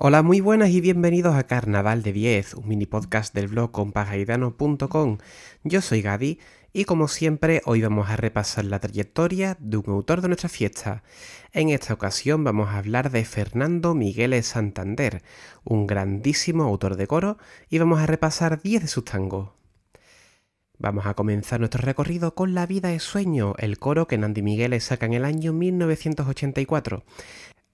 Hola, muy buenas y bienvenidos a Carnaval de 10, un mini podcast del blog compagaidano.com. Yo soy Gadi y como siempre hoy vamos a repasar la trayectoria de un autor de nuestra fiesta. En esta ocasión vamos a hablar de Fernando Miguel Santander, un grandísimo autor de coro y vamos a repasar 10 de sus tangos. Vamos a comenzar nuestro recorrido con La vida es sueño, el coro que Nandi Miguel saca en el año 1984.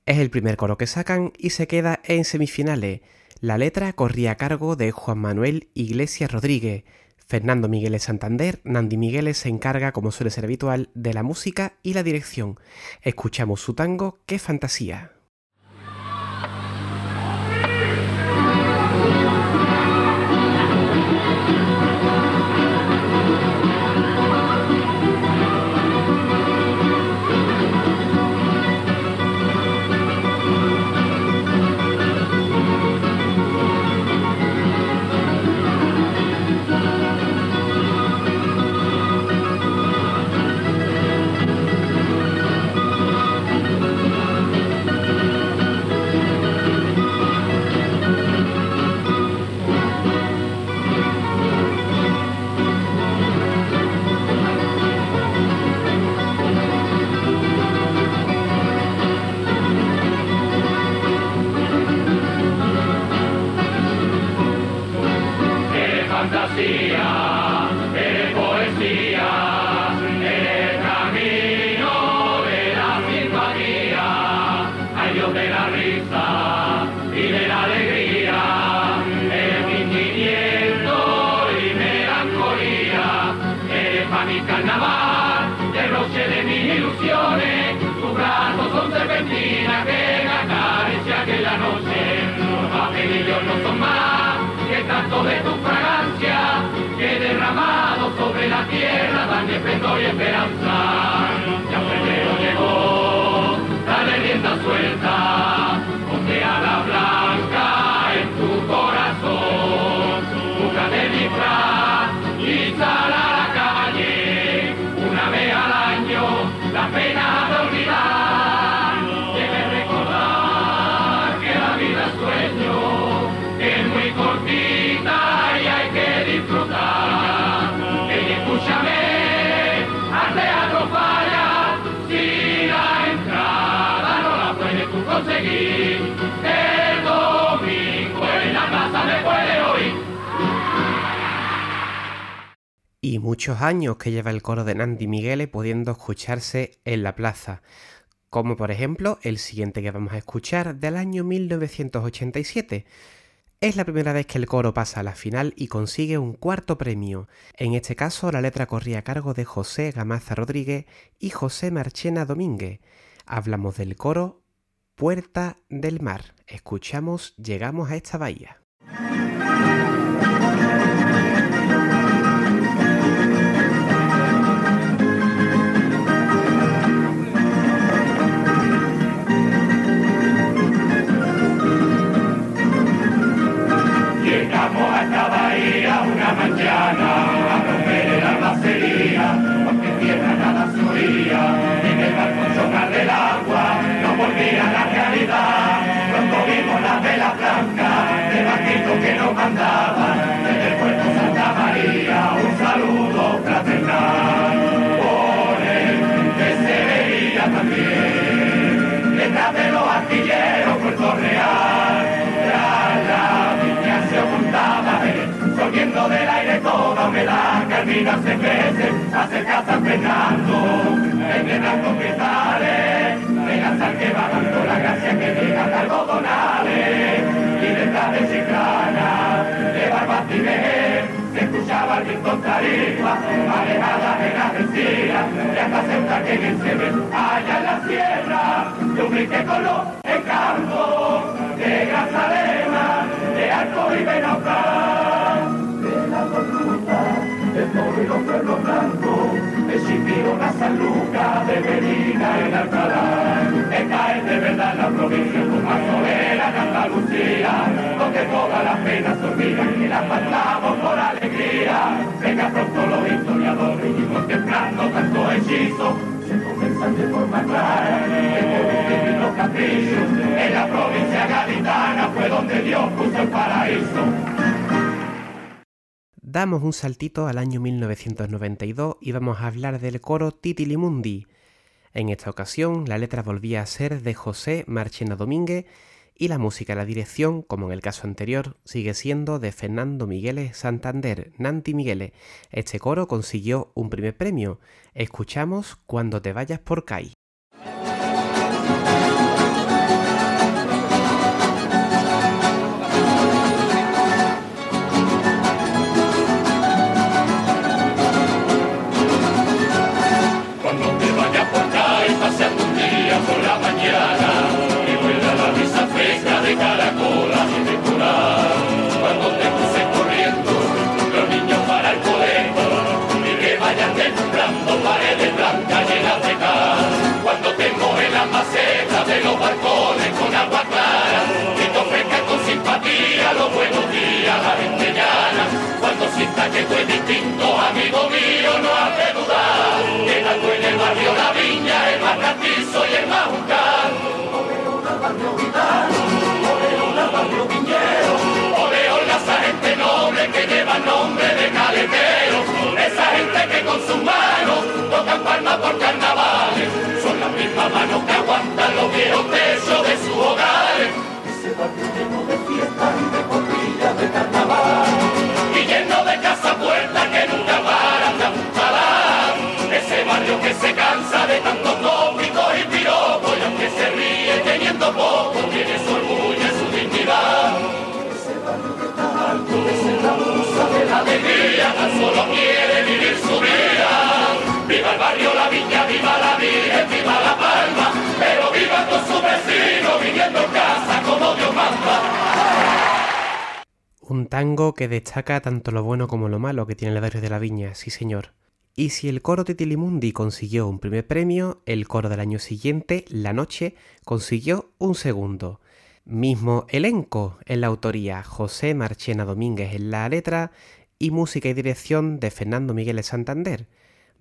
Es el primer coro que sacan y se queda en semifinales. La letra corría a cargo de Juan Manuel Iglesias Rodríguez. Fernando Migueles Santander, Nandi Migueles se encarga, como suele ser habitual, de la música y la dirección. Escuchamos su tango, ¡Qué fantasía! Y esperanza. Ya febrero llegó, dale rienda suelta, muchos años que lleva el coro de Nandi Miguel pudiendo escucharse en la plaza, como por ejemplo el siguiente que vamos a escuchar del año 1987. Es la primera vez que el coro pasa a la final y consigue un cuarto premio. En este caso, la letra corría a cargo de José Gamaza Rodríguez y José Marchena Domínguez. Hablamos del coro Puerta del Mar. Escuchamos Llegamos a esta bahía. Fernando, el blanco que sale, venga sal que va dando la gracia que llega hasta algodonales, y detrás de Chiclana, de Barbatibé, se escuchaba el viento tarifa, alejada en Algeciras, y hasta Ceuta que en el allá en la sierra, yo brinqué con los encantos de Grazalema, de Arco y Benaucán, de la Tortuga, de Toro y los pueblos blancos, la San Lucas, de Medina, el Alcalá, que cae de verdad la provincia, con Mazolera, Andalucía, donde todas las penas se olvidan y las pasamos por alegría. Venga pronto los historiadores y contemplando tanto hechizo, se conversan de forma clara, que por un los caprichos, en la provincia gaditana fue damos un saltito al año 1992 y vamos a hablar del coro Titilimundi. En esta ocasión, la letra volvía a ser de José Marchena Domínguez y la música, la dirección, como en el caso anterior, sigue siendo de Fernando Migueles Santander, Nanti Migueles. Este coro consiguió un primer premio. Escuchamos Cuando te vayas por CAI. Un tango que destaca tanto lo bueno como lo malo que tiene el barrio de la viña, sí señor. Y si el coro de Tilimundi consiguió un primer premio, el coro del año siguiente, La Noche, consiguió un segundo. Mismo elenco en la autoría, José Marchena Domínguez en la letra y música y dirección de Fernando Miguel de Santander.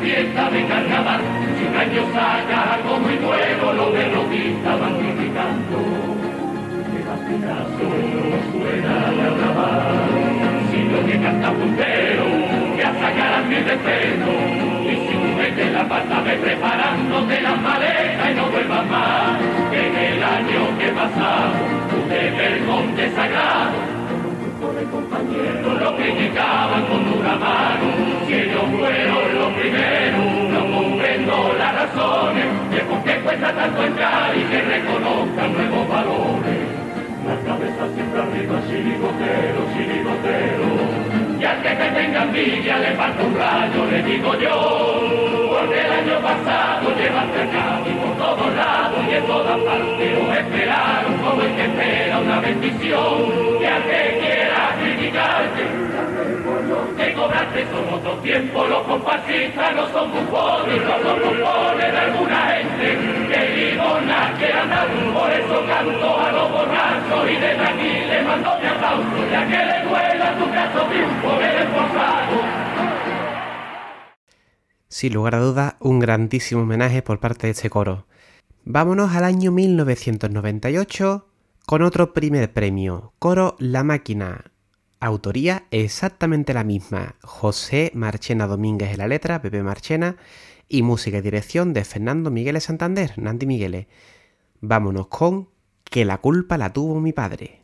fiesta de carnaval. Si un año saca algo muy nuevo, lo de rodista van criticando. Que pedazo no suena a carnaval. Si lo que canta puntero, que a sacar mi respeto. Y si un mete la pata ve preparándote las maletas y no vuelvas más. Lo criticaban con una mano. Si ellos fueron los primeros, no comprendo las razones de por qué cuesta tanto entrar y que reconozcan nuevos valores. La cabeza siempre arriba, chirigotero, chirigotero. Y al que te tenga envidia le falta un rayo, le digo yo. Porque el año pasado llevaste acá y por todos lados y en todas partes os esperaron como el que espera una bendición. Y al que criticarte, Sin lugar a dudas, un grandísimo homenaje por parte de este coro. Vámonos al año 1998 con otro primer premio, Coro La Máquina. Autoría exactamente la misma, José Marchena Domínguez en la letra, Pepe Marchena, y música y dirección de Fernando Migueles Santander, Nanti Migueles. Vámonos con Que la culpa la tuvo mi padre.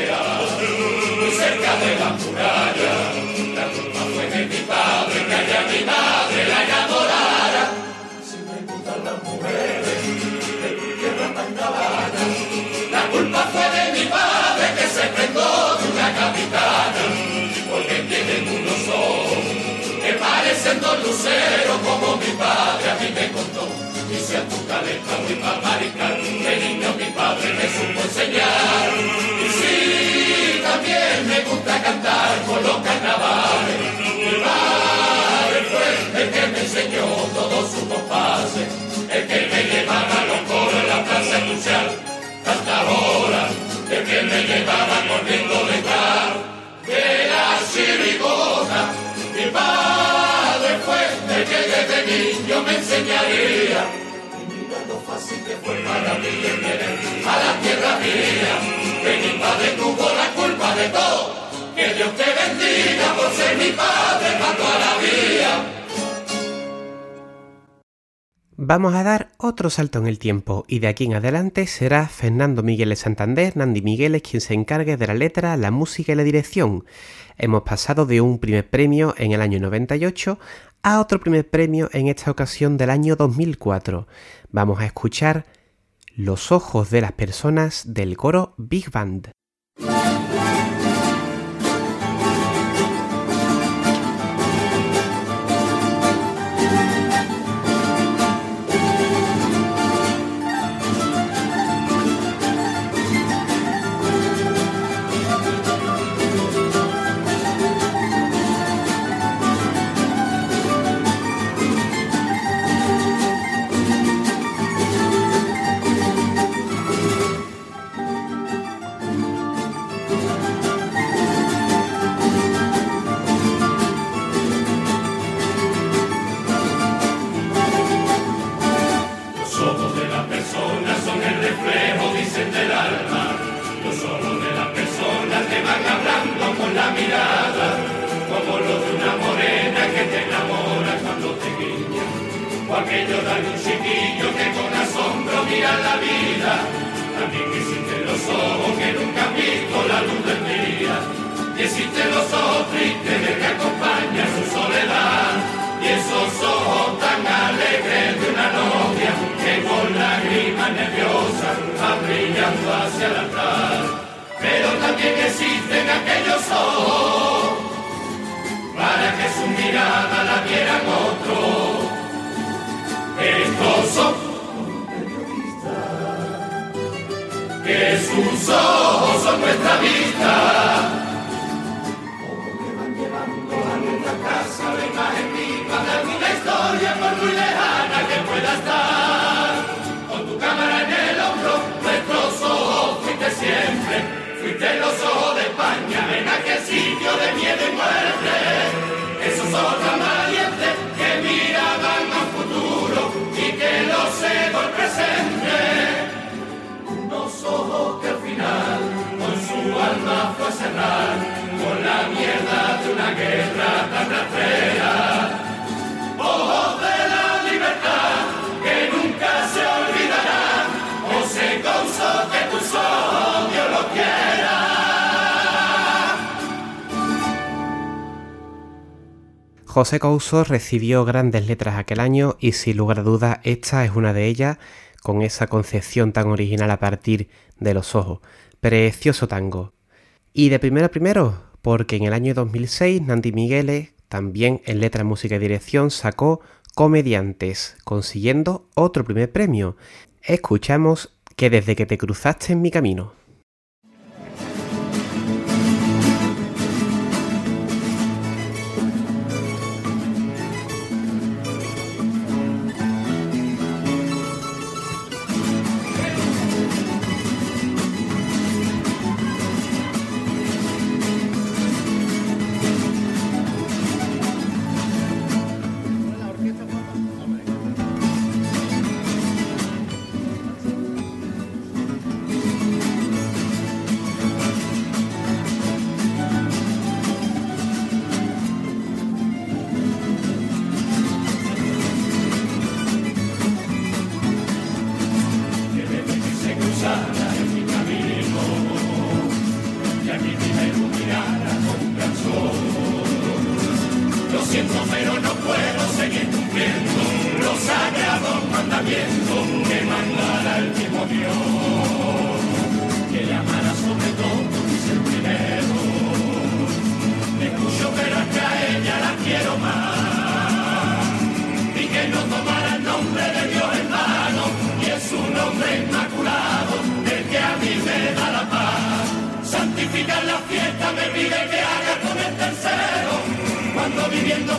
Muy cerca de la muralla, la culpa fue de mi padre que haya mi madre la enamorara. Si me gustan las mujeres, de tu tierra tan la culpa fue de mi padre que se prendó de una capitana, parecen dos luceros como mi padre a mí me contó. Y si a tu caleta pa' maricar, de niño mi padre me supo enseñar. Y sí, también me gusta cantar con que desde niño me enseñaría. Y mira lo fácil que fue para mí el querer a la tierra mía. Que mi padre tuvo la culpa de todo. Que Dios te bendiga por ser mi padre para toda la vida. Vamos a dar otro salto en el tiempo y de aquí en adelante será Fernando Miguel de Santander, Nandi Migueles quien se encargue de la letra, la música y la dirección. Hemos pasado de un primer premio en el año 98 a otro primer premio en esta ocasión del año 2004. Vamos a escuchar Los ojos de las personas del coro Big Band. Hacia el altar. Pero también existen aquellos ojos para que su mirada la vieran otros. Estos son que sus ojos son nuestra vista. Ojos que al final con su alma fue a cerrar con la mierda de una guerra tan rastrera. Ojos de la libertad que nunca se olvidarán, o se que tus ojos Dios lo quiera. José Couso recibió grandes letras aquel año y sin lugar a dudas esta es una de ellas con esa concepción tan original a partir de los ojos. Precioso tango. Y de primero a primero, porque en el año 2006 Nandi Migueles, también en letra, música y dirección, sacó Comediantes, consiguiendo otro primer premio. Escuchamos que desde que te cruzaste en mi camino.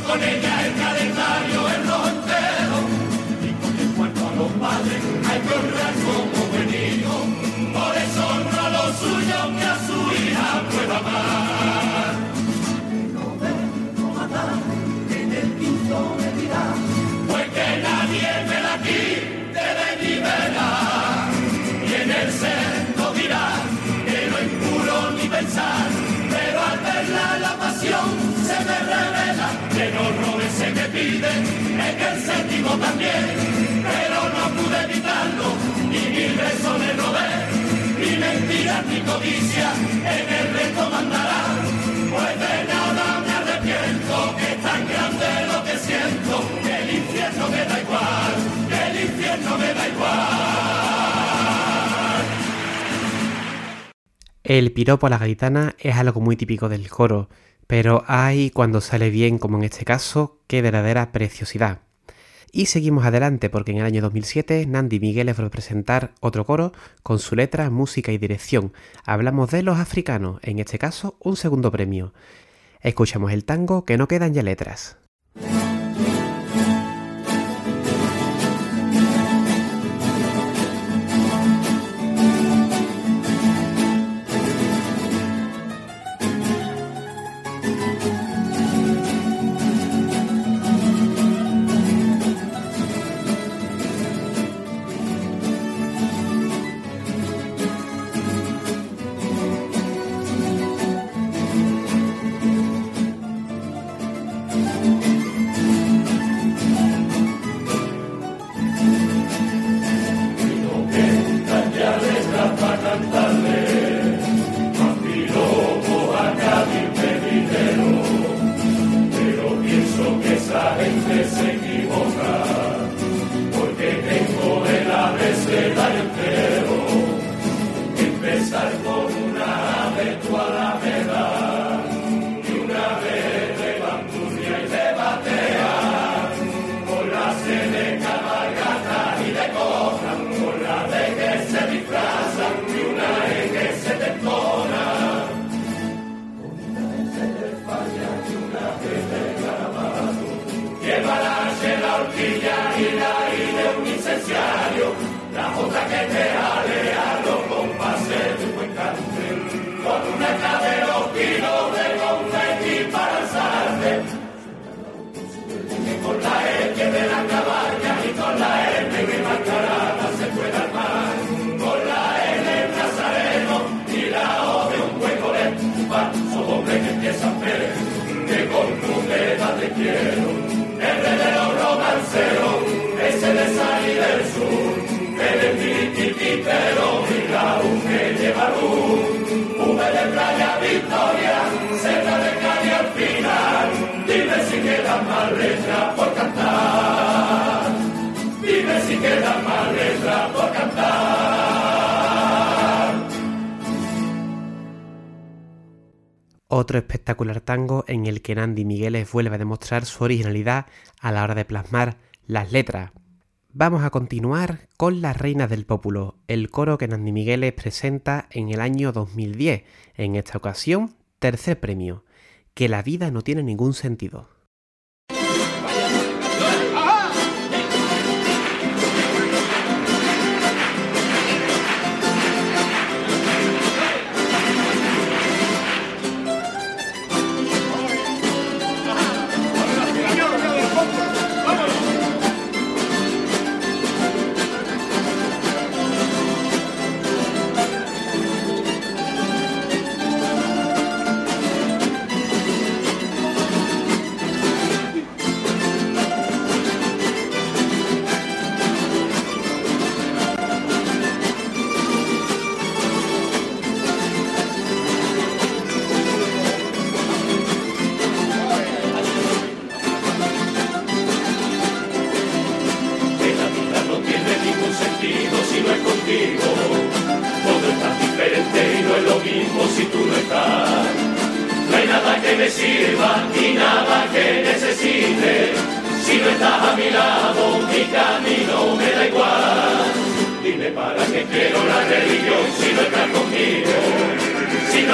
Con ella el también, pero no pude evitarlo, ni mil besos le robé, ni mentiras ni codicia, en el resto mandará. Pues de nada me arrepiento, que es tan grande lo que siento, que el infierno me da igual, que el infierno me da igual. El piropo a la gaitana es algo muy típico del coro, pero hay cuando sale bien, como en este caso, qué verdadera preciosidad. Y seguimos adelante porque en el año 2007 Nandi Migueles va a presentar otro coro con su letra, música y dirección. Hablamos de los africanos, en este caso un segundo premio. Escuchamos el tango que no quedan ya letras. Ese de salir del sur, el espiritisitero y la Otro espectacular tango en el que Nandi Migueles vuelve a demostrar su originalidad a la hora de plasmar las letras. Vamos a continuar con Las Reinas del Pópulo, el coro que Nandi Migueles presenta en el año 2010, en esta ocasión tercer premio, que la vida no tiene ningún sentido.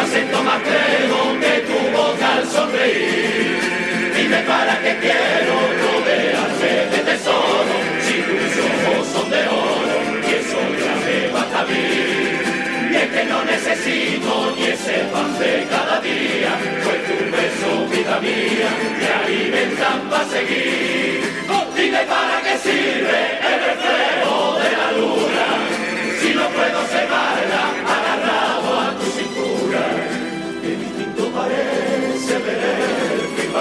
Acepto más credo que tu boca al sonreír. Dime para qué quiero rodearme de tesoro si tus ojos son de oro y eso me basta a mí. Y es que no necesito ni ese pan de cada día, pues tu beso, vida mía, me alimentan para seguir. Oh, dime para qué sirve el reflejo de la luna, si no puedo cegarla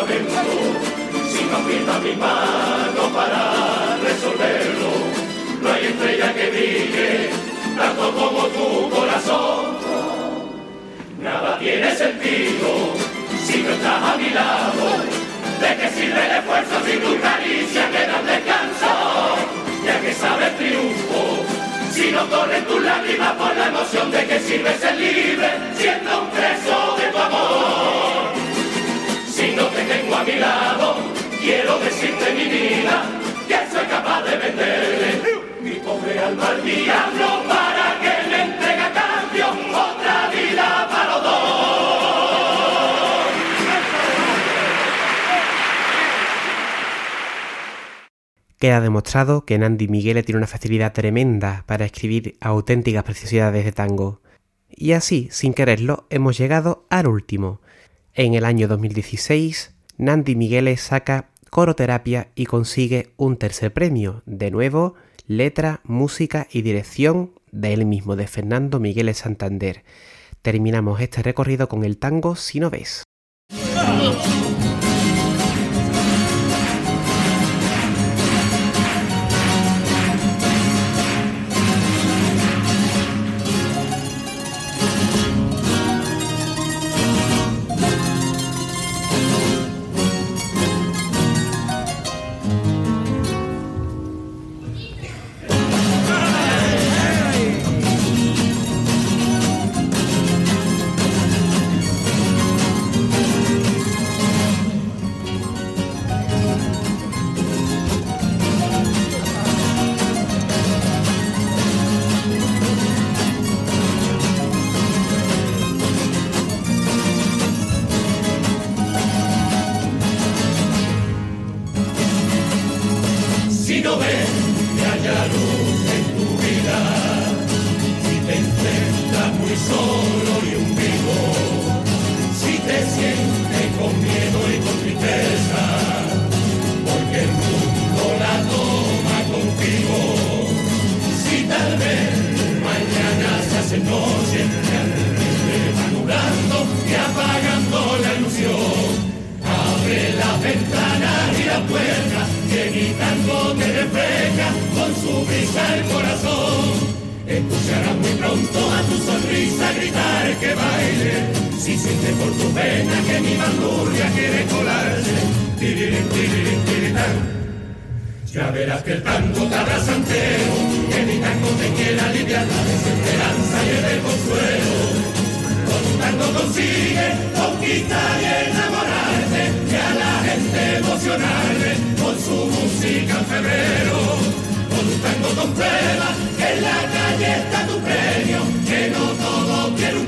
si no aprieta mi mano para resolverlo. No hay estrella que brille tanto como tu corazón. Nada tiene sentido si no estás a mi lado. ¿De qué sirve el esfuerzo si tu caricia queda descanso? Ya que sabes triunfo, si no corren tus lágrimas por la emoción de que sirve ser libre, siendo un preso de tu amor. A mi lado, quiero decirte mi vida, que soy capaz de venderle mi pobre alma al diablo para que me entregue a cambio otra vida para los dos. Queda demostrado que Nandi Miguel tiene una facilidad tremenda para escribir auténticas preciosidades de tango. Y así, sin quererlo, hemos llegado al último. En el año 2016, Nandi Miguel saca Coroterapia y consigue un tercer premio, de nuevo, letra, música y dirección de él mismo, de Fernando Miguel Santander. Terminamos este recorrido con el tango Si no ves. Ya verás que el tango te abraza entero, que mi tango te quiere aliviar la desesperanza y el consuelo. Con un tango consigue conquistar y enamorarte y a la gente emocionarle con su música en febrero. Con un tango comprueba que en la calle está tu premio, que no todo tiene un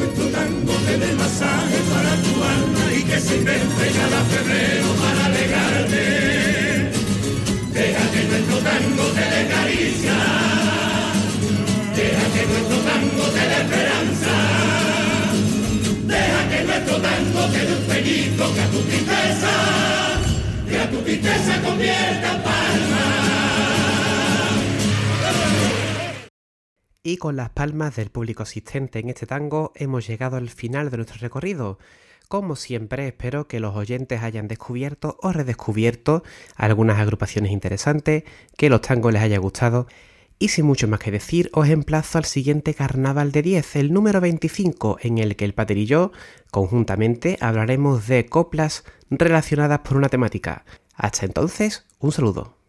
nuestro tango te dé masaje para tu alma y que se invente cada febrero para alegrarte. Deja que nuestro tango te dé caricia. Deja que nuestro tango te dé esperanza. Deja que nuestro tango te dé un pellizco que a tu tristeza, Y con las palmas del público asistente en este tango hemos llegado al final de nuestro recorrido. Como siempre, espero que los oyentes hayan descubierto o redescubierto algunas agrupaciones interesantes, que los tangos les haya gustado. Y sin mucho más que decir, os emplazo al siguiente Carnaval de 10, el número 25, en el que el Pater y yo, conjuntamente, hablaremos de coplas relacionadas por una temática. Hasta entonces, un saludo.